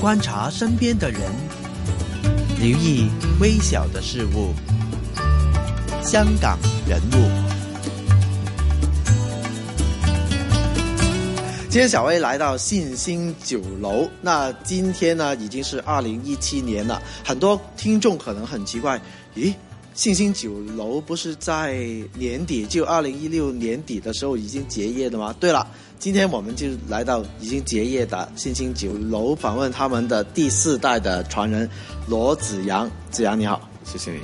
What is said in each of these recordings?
观察身边的人，留意微小的事物。香港人物。今天小薇来到信心酒楼，那今天呢已经是二零一七年了，很多听众可能很奇怪，咦？信心酒楼不是在年底，就二零一六年底的时候已经结业的吗？对了，今天我们就来到已经结业的新兴酒楼，访问他们的第四代的传人罗子阳。子阳你好，谢谢你。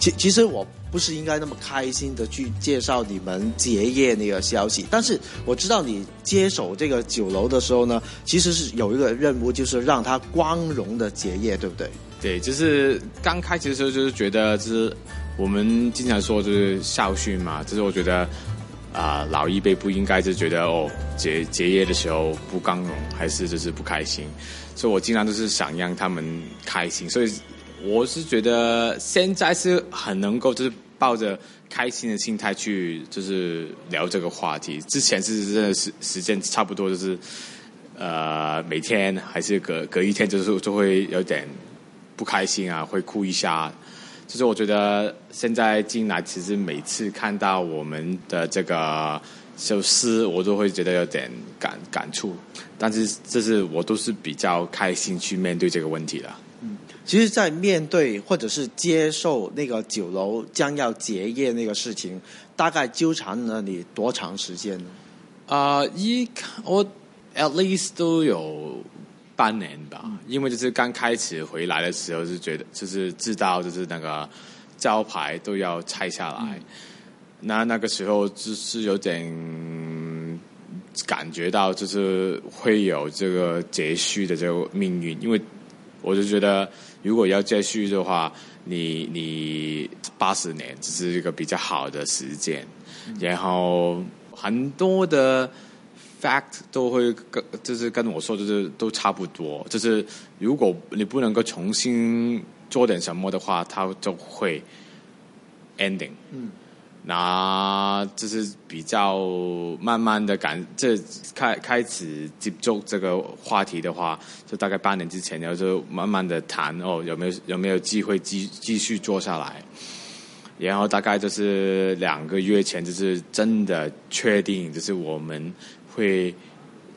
其其实我不是应该那么开心的去介绍你们结业那个消息，但是我知道你接手这个酒楼的时候呢，其实是有一个任务，就是让它光荣的结业，对不对？对，就是刚开始的时候，就是觉得就是我们经常说就是校训嘛，就是我觉得啊老一辈不应该就觉得哦结结业的时候不光荣，还是就是不开心，所以我经常都是想让他们开心，所以我是觉得现在是很能够就是抱着开心的心态去就是聊这个话题，之前是真的是时间差不多就是呃每天还是隔隔一天就是就会有点。不开心啊，会哭一下。就是我觉得现在进来，其实每次看到我们的这个首诗，我都会觉得有点感感触。但是这是我都是比较开心去面对这个问题的。嗯，其实，在面对或者是接受那个酒楼将要结业那个事情，大概纠缠了你多长时间呢？啊，一我 at least 都有。半年吧，因为就是刚开始回来的时候，是觉得就是知道就是那个招牌都要拆下来，那那个时候就是有点感觉到就是会有这个结束的这个命运，因为我就觉得如果要结束的话，你你八十年只是一个比较好的时间，然后很多的。Fact 都会跟就是跟我说，就是都差不多。就是如果你不能够重新做点什么的话，它就会 ending。嗯，那就是比较慢慢的感，这开开始接触这个话题的话，就大概半年之前，然后就慢慢的谈哦，有没有有没有机会继继续做下来？然后大概就是两个月前，就是真的确定，就是我们。会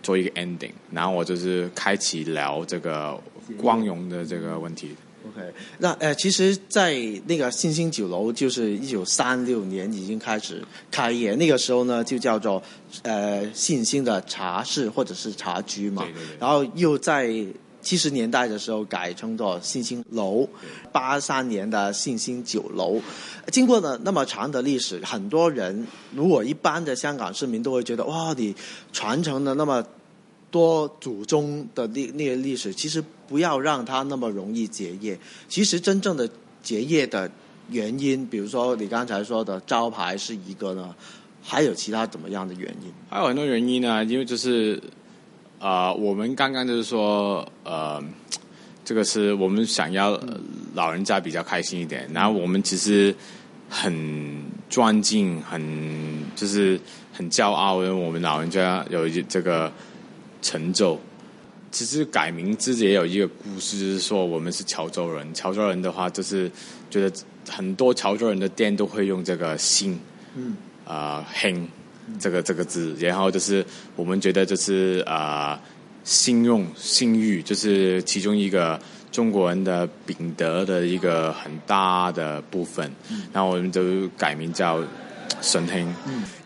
做一个 ending，然后我就是开启聊这个光荣的这个问题。OK，那呃，其实，在那个信兴酒楼，就是一九三六年已经开始开业，那个时候呢，就叫做呃信兴的茶室或者是茶居嘛。对对对。然后又在。七十年代的时候改称作信心楼，八三年的信心酒楼，经过了那么长的历史，很多人如果一般的香港市民都会觉得哇，你传承了那么多祖宗的那那些历史，其实不要让它那么容易结业。其实真正的结业的原因，比如说你刚才说的招牌是一个呢，还有其他怎么样的原因？还有很多原因呢，因为就是。啊，我们刚刚就是说，呃，这个是我们想要老人家比较开心一点。然后我们其实很尊敬，很就是很骄傲，因为我们老人家有一这个成就。其实改名字也有一个故事，就是说我们是潮州人。潮州人的话，就是觉得很多潮州人的店都会用这个“姓”，嗯，啊，兴。这个这个字，然后就是我们觉得就是啊，信用信誉就是其中一个中国人的品德的一个很大的部分，然后我们就改名叫 神兴。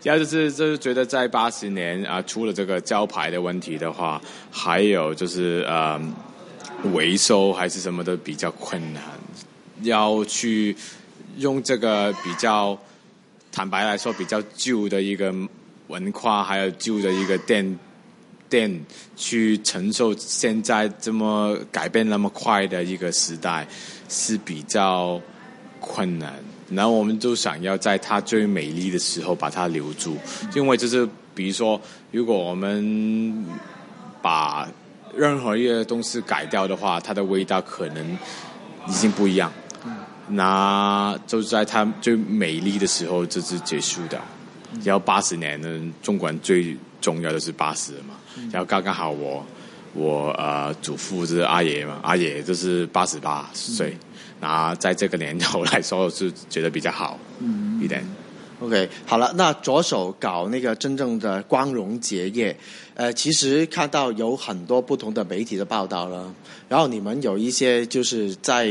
然后就是就是觉得在八十年啊，除了这个招牌的问题的话，还有就是呃维修还是什么的比较困难，要去用这个比较。坦白来说，比较旧的一个文化，还有旧的一个店店，去承受现在这么改变那么快的一个时代，是比较困难。然后我们就想要在它最美丽的时候把它留住，因为就是比如说，如果我们把任何一个东西改掉的话，它的味道可能已经不一样。那就在他最美丽的时候就是结束的，然后八十年呢，中国人最重要的是八十嘛，然后刚刚好我我呃祖父就是阿爷嘛，阿爷就是八十八岁，那在这个年头来说是觉得比较好一点。OK，好了，那着手搞那个真正的光荣结业，呃，其实看到有很多不同的媒体的报道了，然后你们有一些就是在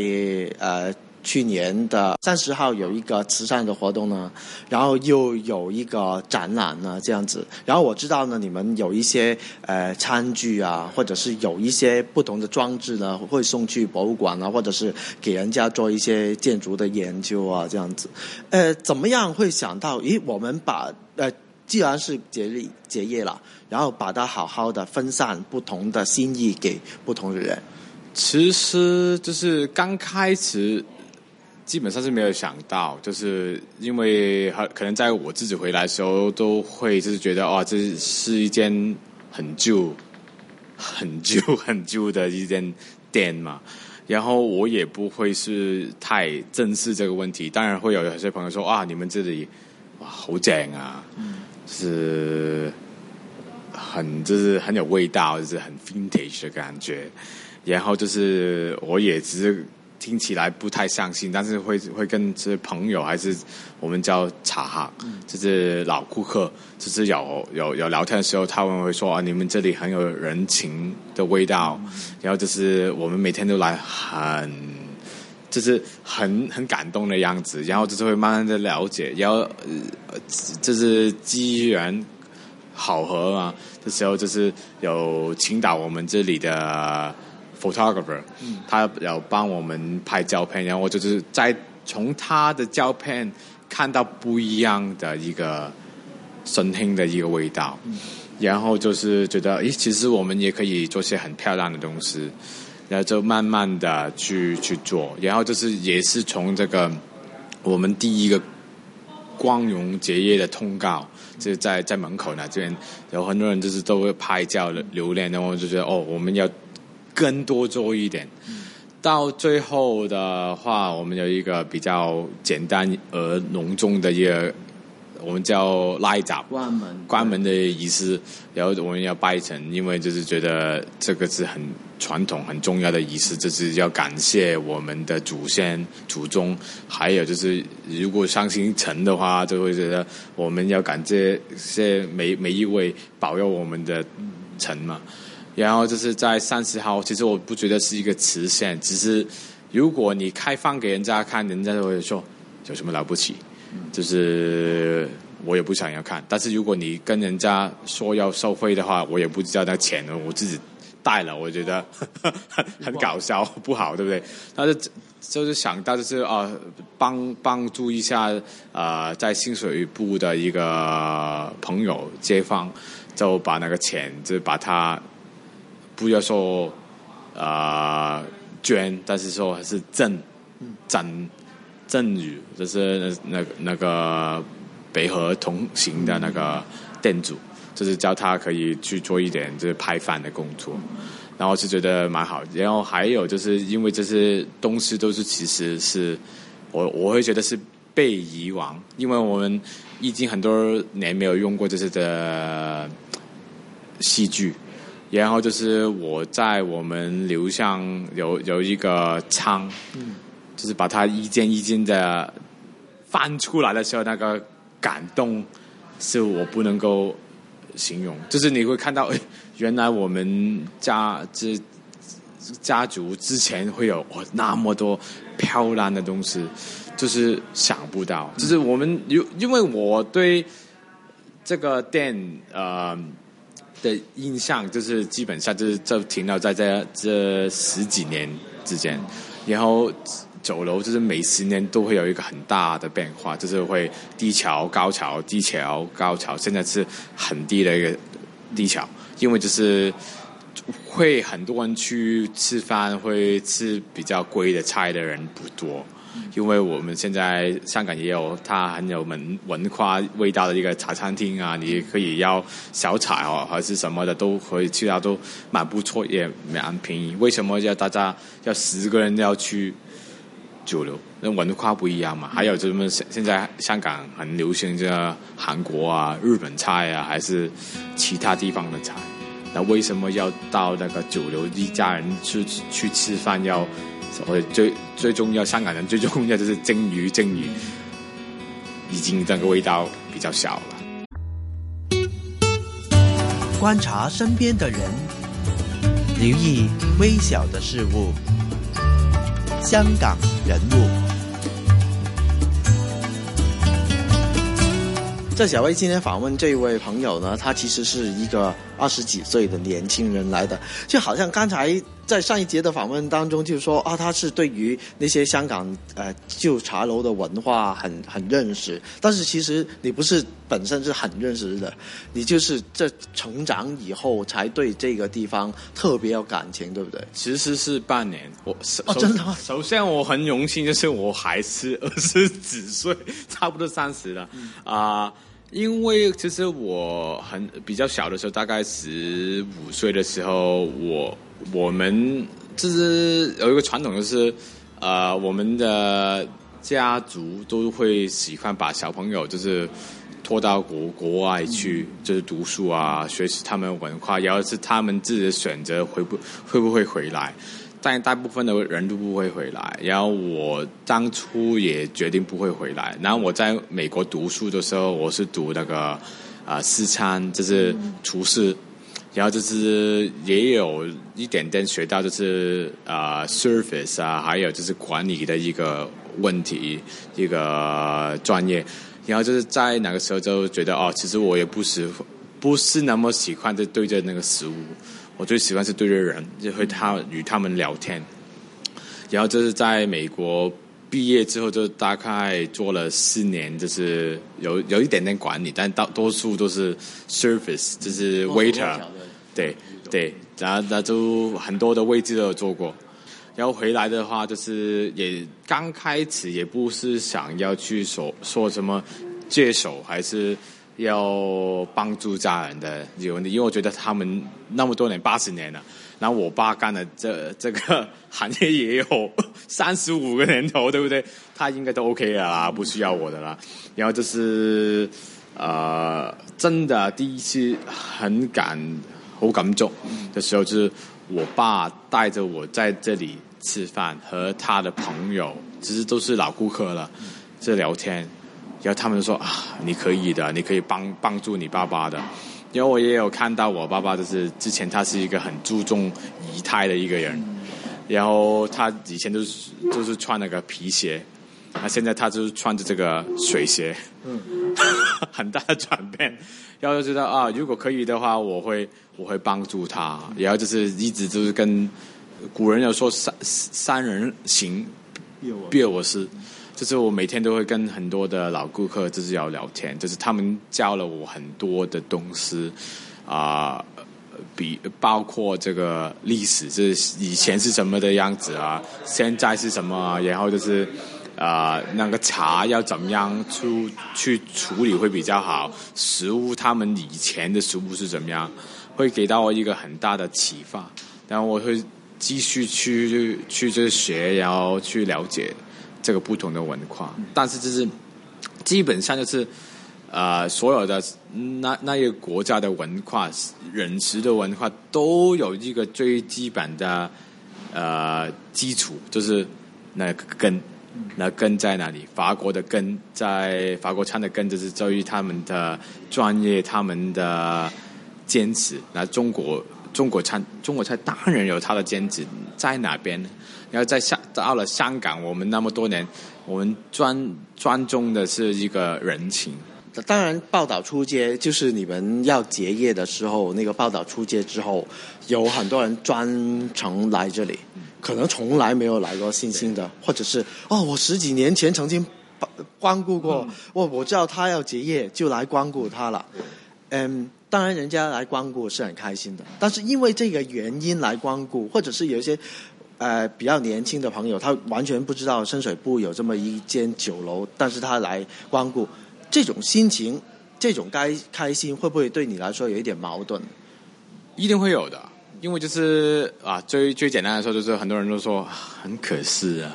呃去年的三十号有一个慈善的活动呢，然后又有一个展览呢，这样子，然后我知道呢，你们有一些呃餐具啊，或者是有一些不同的装置呢，会送去博物馆啊，或者是给人家做一些建筑的研究啊，这样子。呃，怎么样会想到？咦，我们把呃，既然是结业结业了，然后把它好好的分散不同的心意给不同的人。其实就是刚开始，基本上是没有想到，就是因为可能在我自己回来的时候，都会就是觉得哦，这是一间很旧、很旧、很旧的一间店嘛。然后我也不会是太正视这个问题，当然会有有些朋友说啊，你们这里哇好正啊，是很就是很有味道，就是很 vintage 的感觉。然后就是我也只是听起来不太相信，但是会会跟这些朋友还是我们叫茶行，就是老顾客，就是有有有聊天的时候，他们会说啊，你们这里很有人情的味道，然后就是我们每天都来很。就是很很感动的样子，然后就是会慢慢的了解，然后呃，就是机缘好合嘛这时候，就是有请到我们这里的 photographer，、他要帮我们拍照片，然后我就是在从他的照片看到不一样的一个声听的一个味道，然后就是觉得，诶，其实我们也可以做些很漂亮的东西。然后就慢慢的去去做，然后就是也是从这个我们第一个光荣结业的通告，就是在在门口呢这边有很多人就是都会拍照留念，然后就觉得哦，我们要更多做一点。到最后的话，我们有一个比较简单而隆重的一个，我们叫拉闸关门关门的仪式，然后我们要拜神，因为就是觉得这个是很传统、很重要的仪式，就是要感谢我们的祖先、祖宗，还有就是如果相信神的话，就会觉得我们要感谢谢每每一位保佑我们的神嘛。然后就是在三十号，其实我不觉得是一个慈善，只是如果你开放给人家看，人家就会说有什么了不起，就是我也不想要看。但是如果你跟人家说要收费的话，我也不知道那钱呢，我自己带了，我觉得很 很搞笑，不好，对不对？但是就是想到就是啊、呃，帮帮助一下呃，在新水部的一个朋友街坊，就把那个钱就把它不要说呃捐，但是说还是赠赠赠予，就是那那那个北河同行的那个店主。就是叫他可以去做一点就是拍饭的工作，然后就觉得蛮好。然后还有就是因为这些东西都是其实是我我会觉得是被遗忘，因为我们已经很多年没有用过这些的戏剧。然后就是我在我们留上有有一个仓，就是把它一件一件的翻出来的时候，那个感动是我不能够。形容就是你会看到，原来我们家这家族之前会有那么多漂亮的东西，就是想不到。就是我们因因为我对这个店呃的印象，就是基本上就是就停留在这这十几年之间，然后。酒楼就是每十年都会有一个很大的变化，就是会低潮、高潮、低潮、高潮。现在是很低的一个低潮，因为就是会很多人去吃饭，会吃比较贵的菜的人不多。因为我们现在香港也有它很有文文化味道的一个茶餐厅啊，你可以要小菜哦，还是什么的都可以去到，都蛮不错，也蛮便宜。为什么要大家要十个人要去？酒楼那文化不一样嘛，还有就是现现在香港很流行这韩国啊、日本菜啊，还是其他地方的菜。那为什么要到那个酒楼一家人去去吃饭要？我最最重要，香港人最重要就是蒸鱼，蒸鱼已经那个味道比较小了。观察身边的人，留意微小的事物。香港人物。在小薇今天访问这位朋友呢，他其实是一个二十几岁的年轻人来的，就好像刚才在上一节的访问当中，就是说啊，他是对于那些香港呃旧茶楼的文化很很认识，但是其实你不是本身是很认识的，你就是这成长以后才对这个地方特别有感情，对不对？其实是半年，我哦，真的吗？首先我很荣幸，就是我还是二十几岁，差不多三十了啊。因为其实我很比较小的时候，大概十五岁的时候，我我们就是有一个传统，就是呃，我们的家族都会喜欢把小朋友就是拖到国国外去，就是读书啊，学习他们文化，然后是他们自己的选择，会不会不会回来。但大部分的人都不会回来，然后我当初也决定不会回来。然后我在美国读书的时候，我是读那个啊西餐，就是厨师，然后就是也有一点点学到就是啊 service 啊，还有就是管理的一个问题一个专业。然后就是在那个时候就觉得哦，其实我也不是不是那么喜欢的对着那个食物。我最喜欢是对着人，就和他与他们聊天。然后就是在美国毕业之后，就大概做了四年，就是有有一点点管理，但大多数都是 service，就是 waiter。对对，然后那就很多的位置都有做过。然后回来的话，就是也刚开始也不是想要去说说什么接手，还是。要帮助家人的有问题，因为我觉得他们那么多年八十年了，然后我爸干的这这个行业也有 三十五个年头，对不对？他应该都 OK 了啦，不需要我的啦。然后就是呃，真的第一次很感好感动的时候，就是我爸带着我在这里吃饭，和他的朋友其实都是老顾客了，在聊天。然后他们就说啊，你可以的，你可以帮帮助你爸爸的。因为我也有看到我爸爸，就是之前他是一个很注重仪态的一个人，然后他以前都是就是穿那个皮鞋，那现在他就是穿着这个水鞋，嗯，很大的转变。然后就知道啊，如果可以的话，我会我会帮助他。然后就是一直就是跟古人有说三三人行，必有我师。就是我每天都会跟很多的老顾客就是要聊天，就是他们教了我很多的东西，啊，比包括这个历史，是以前是什么的样子啊，现在是什么，然后就是啊，那个茶要怎么样出去处理会比较好，食物他们以前的食物是怎么样，会给到我一个很大的启发，然后我会继续去去去学，然后去了解。这个不同的文化，但是就是基本上就是，呃，所有的那那些国家的文化、饮食的文化都有一个最基本的呃基础，就是那个根，那根在哪里？法国的根在法国餐的根，就是在于他们的专业、他们的坚持。那中国中国餐，中国菜当然有它的坚持，在哪边呢？然后在香到了香港，我们那么多年，我们专专重的是一个人情。当然，报道出街就是你们要结业的时候，那个报道出街之后，有很多人专程来这里，可能从来没有来过星星的，或者是哦，我十几年前曾经光顾过，我我知道他要结业，就来光顾他了。嗯，当然人家来光顾是很开心的，但是因为这个原因来光顾，或者是有一些。呃，比较年轻的朋友，他完全不知道深水埗有这么一间酒楼，但是他来光顾，这种心情，这种该开心，会不会对你来说有一点矛盾？一定会有的，因为就是啊，最最简单来说，就是很多人都说很可惜啊，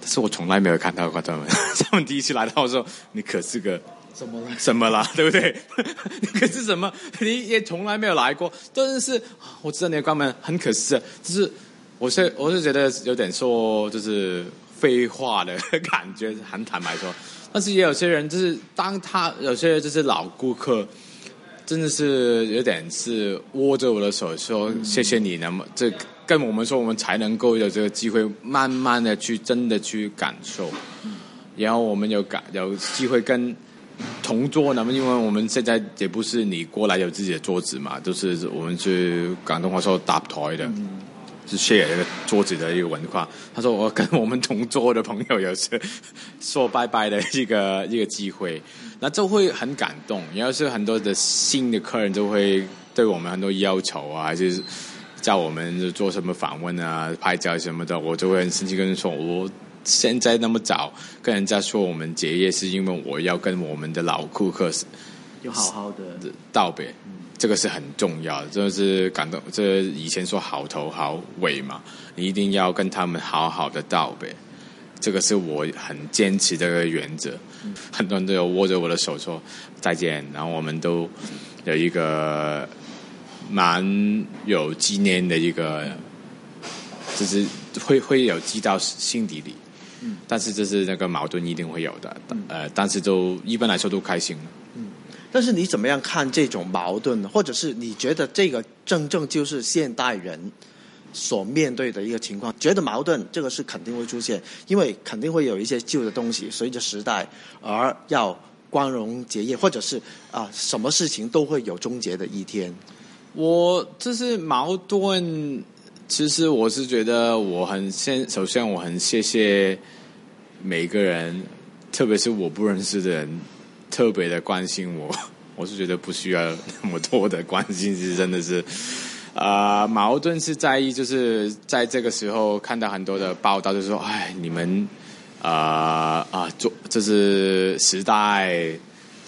但是我从来没有看到过他们，他们第一次来到的时候，你可是个怎么了？什么啦，对不对？可是什么？你也从来没有来过，但是我知道你的关门很可惜，就是我是我是觉得有点说就是废话的感觉，很坦白说。但是也有些人就是当他有些人就是老顾客，真的是有点是握着我的手说谢谢你，那么这跟我们说我们才能够有这个机会，慢慢的去真的去感受，然后我们有感有机会跟。同桌，那么因为我们现在也不是你过来有自己的桌子嘛，就是我们去广东话说搭台的，是 share 一个桌子的一个文化。他说我跟我们同桌的朋友有是说拜拜的一个一个机会，那就会很感动。然后是很多的新的客人就会对我们很多要求啊，还是叫我们做什么访问啊、拍照什么的，我就会很生气跟人说我。现在那么早跟人家说我们结业，是因为我要跟我们的老顾客有好好的道别，这个是很重要的，这是感动。这以前说好头好尾嘛，你一定要跟他们好好的道别，这个是我很坚持的一个原则。很多人都有握着我的手说再见，然后我们都有一个蛮有纪念的一个，就是会会有记到心底里。但是这是那个矛盾一定会有的，呃，但是都一般来说都开心。但是你怎么样看这种矛盾呢，或者是你觉得这个真正就是现代人所面对的一个情况？觉得矛盾这个是肯定会出现，因为肯定会有一些旧的东西随着时代而要光荣结业，或者是啊，什么事情都会有终结的一天。我这是矛盾。其实我是觉得我很先，首先我很谢谢每个人，特别是我不认识的人，特别的关心我。我是觉得不需要那么多的关心，是真的是，啊，矛盾是在意，就是在这个时候看到很多的报道，就是说，哎，你们啊啊，做这是时代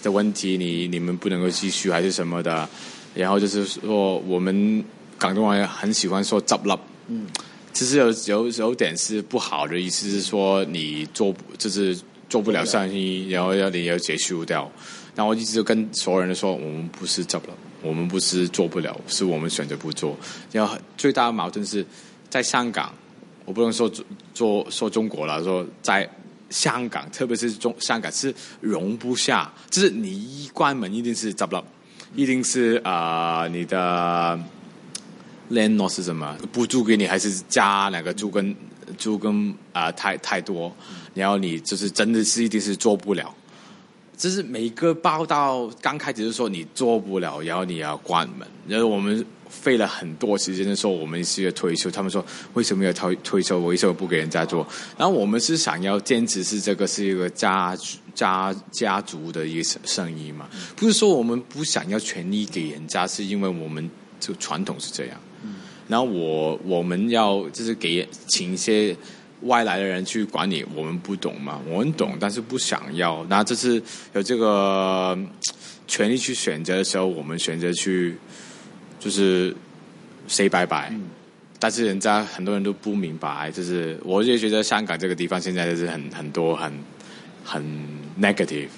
的问题，你你们不能够继续还是什么的，然后就是说我们。广东话很喜欢说“执笠”，嗯，其实有有有点是不好的意思，是说你做就是做不了生意，然后要你要结束掉。那我一直跟所有人说，我们不是做不了，我们不是做不了，是我们选择不做。然后最大的矛盾是在香港，我不能说做说中国了，说在香港，特别是中香港是容不下，就是你一关门一定是做不了，一定是啊你的。landlord 是什么？不租给你，还是加两个租跟租跟啊？太太多，然后你就是真的是一定是做不了。就是每个报道刚开始就说你做不了，然后你要关门。然后我们费了很多时间的时候，我们是要退休。他们说为什么要退退休？为什么不给人家做？然后我们是想要坚持是这个是一个家家家族的一个生意嘛？不是说我们不想要权利给人家，是因为我们就传统是这样。然后我我们要就是给请一些外来的人去管理，我们不懂嘛，我们懂，但是不想要。那这是有这个权利去选择的时候，我们选择去就是 say 拜拜。但是人家很多人都不明白，就是我就觉得香港这个地方现在就是很很多很很 negative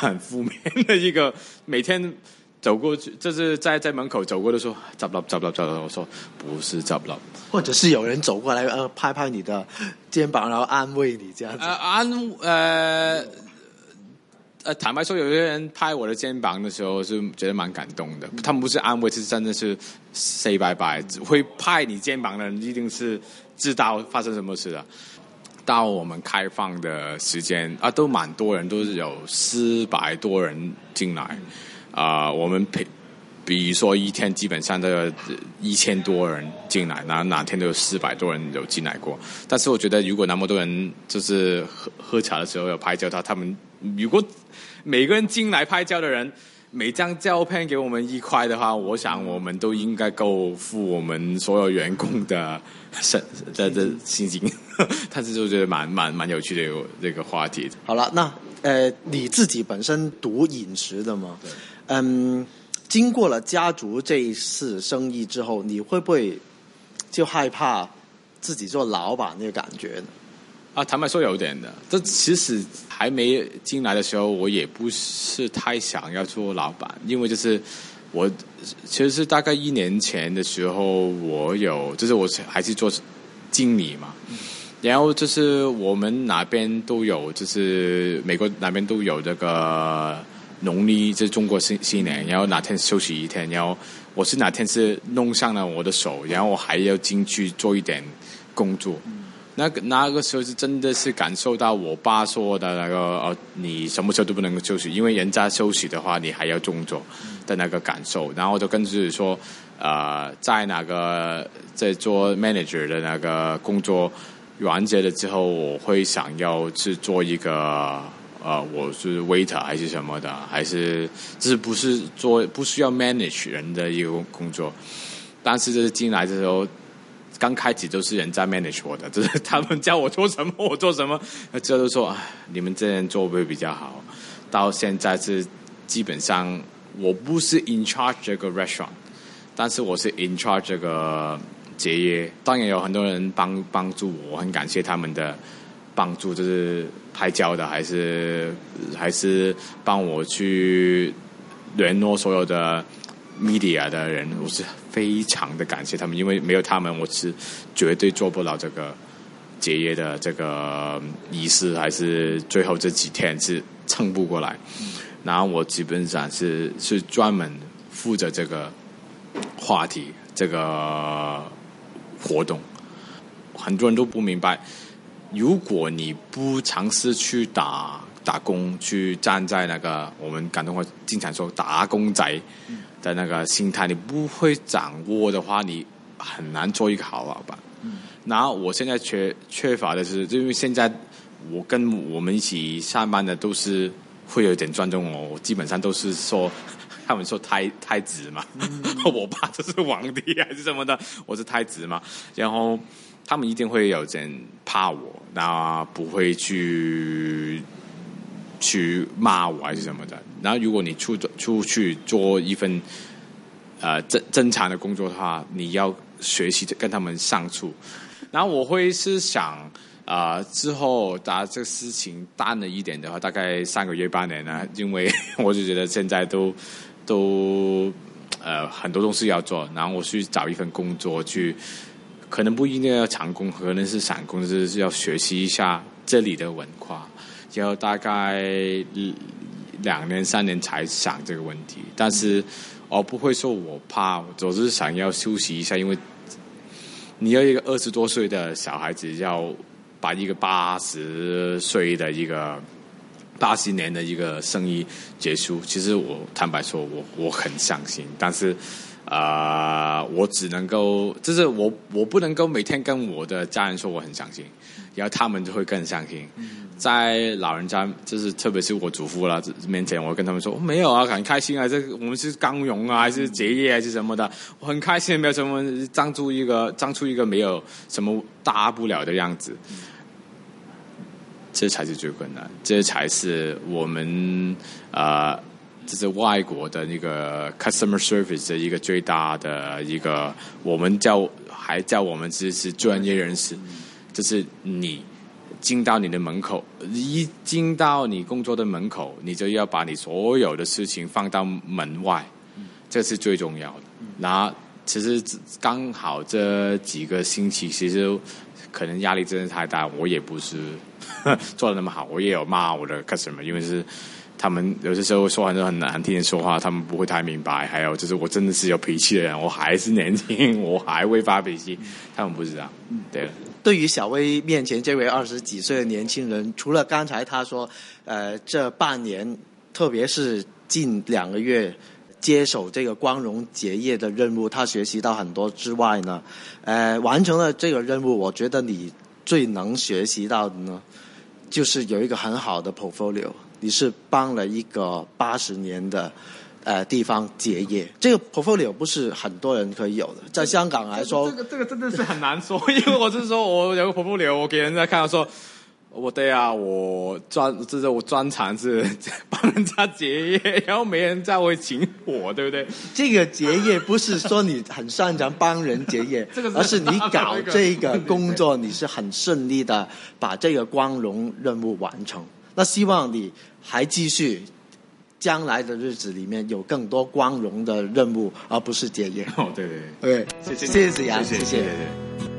很负面的一个每天。走过去，就是在在门口走过的时候，走了走了走了。我说不是走了，或者是有人走过来呃拍拍你的肩膀，然后安慰你这样子。呃安呃呃，坦白说，有些人拍我的肩膀的时候是觉得蛮感动的。他们不是安慰，是真的是 say bye bye。会拍你肩膀的人一定是知道发生什么事了。到我们开放的时间啊，都蛮多人，都是有四百多人进来。啊，我们比比如说一天基本上都有一千多人进来，然后哪天都有四百多人有进来过。但是我觉得，如果那么多人就是喝喝茶的时候要拍照，他他们如果每个人进来拍照的人每张照片给我们一块的话，我想我们都应该够付我们所有员工的薪的的薪金。但 是就觉得蛮蛮蛮有趣的一个这个话题。好了，那呃，你自己本身读饮食的吗？嗯，经过了家族这一次生意之后，你会不会就害怕自己做老板那个感觉呢？啊，坦白说有点的。这其实还没进来的时候，我也不是太想要做老板，因为就是我其实是大概一年前的时候，我有就是我还是做经理嘛。然后就是我们哪边都有，就是美国哪边都有这个农历，就是中国新新年，然后哪天休息一天，然后我是哪天是弄上了我的手，然后我还要进去做一点工作。那个那个时候是真的是感受到我爸说的那个哦，你什么时候都不能够休息，因为人家休息的话，你还要工作的那个感受。然后就跟自己说，呃，在哪个在做 manager 的那个工作。完结了之后，我会想要去做一个呃，我是 waiter 还是什么的，还是就是不是做不需要 manage 人的一个工作。但是就是进来的时候，刚开始都是人在 manage 我的，就是他们叫我做什么我做什么，这都说你们这样做会比较好。到现在是基本上我不是 in charge 这个 restaurant，但是我是 in charge 这个。结约，当然有很多人帮帮助我，很感谢他们的帮助，就是拍照的，还是还是帮我去联络所有的 media 的人，我是非常的感谢他们，因为没有他们，我是绝对做不了这个结业的这个仪式，还是最后这几天是撑不过来。然后我基本上是是专门负责这个话题，这个。活动，很多人都不明白。如果你不尝试去打打工，去站在那个我们广东话经常说打工仔的那个心态，你不会掌握的话，你很难做一个好老板。然后我现在缺缺乏的是，因为现在我跟我们一起上班的都是会有点尊重我，我基本上都是说。他们说太太子嘛，我爸就是皇帝还是什么的，我是太子嘛。然后他们一定会有人怕我，那不会去去骂我还是什么的。然后如果你出出去做一份呃正正常的工作的话，你要学习跟他们相处。然后我会是想啊，之后打这个事情淡了一点的话，大概三个月半年呢，因为我就觉得现在都。都呃很多东西要做，然后我去找一份工作去，可能不一定要长工，可能是散工，就是要学习一下这里的文化，要大概两年三年才想这个问题。但是我不会说我怕，总是想要休息一下，因为你要一个二十多岁的小孩子要把一个八十岁的一个。八十年的一个生意结束，其实我坦白说，我我很伤心。但是，啊，我只能够，就是我我不能够每天跟我的家人说我很伤心，然后他们就会更伤心。在老人家，就是特别是我祖父啦面前，我跟他们说没有啊，很开心啊，这我们是刚荣啊，还是结业还是什么的，我很开心，没有什么 长出一个长出一个没有什么大不了的样子。这才是最困难，这才是我们啊，这是外国的那个 customer service 的一个最大的一个，我们叫还叫我们这是专业人士，就是你进到你的门口，一进到你工作的门口，你就要把你所有的事情放到门外，这是最重要的。那其实刚好这几个星期，其实可能压力真的太大，我也不是。做的那么好，我也有骂我的 customer，因为是他们有些时候说很多很难听的说话，他们不会太明白。还有就是我真的是有脾气的人，我还是年轻，我还会发脾气，他们不知道。对。对于小薇面前这位二十几岁的年轻人，除了刚才他说，呃，这半年，特别是近两个月接手这个光荣结业的任务，他学习到很多之外呢，呃，完成了这个任务，我觉得你最能学习到的呢。就是有一个很好的 portfolio，你是帮了一个八十年的呃地方结业，这个 portfolio 不是很多人可以有的，在香港来说，这个这个真的是很难说，因为我是说我有个 portfolio，我给人家看，说我对啊，我专这是我专长是 帮人家结业，然后没人再会请我，对不对？这个结业不是说你很擅长帮人结业，这个是而是你搞这个工作，你是很顺利的把这个光荣任务完成。那希望你还继续，将来的日子里面有更多光荣的任务，而不是结业。哦，对对对，对，谢谢谢谢子阳，谢谢谢谢谢。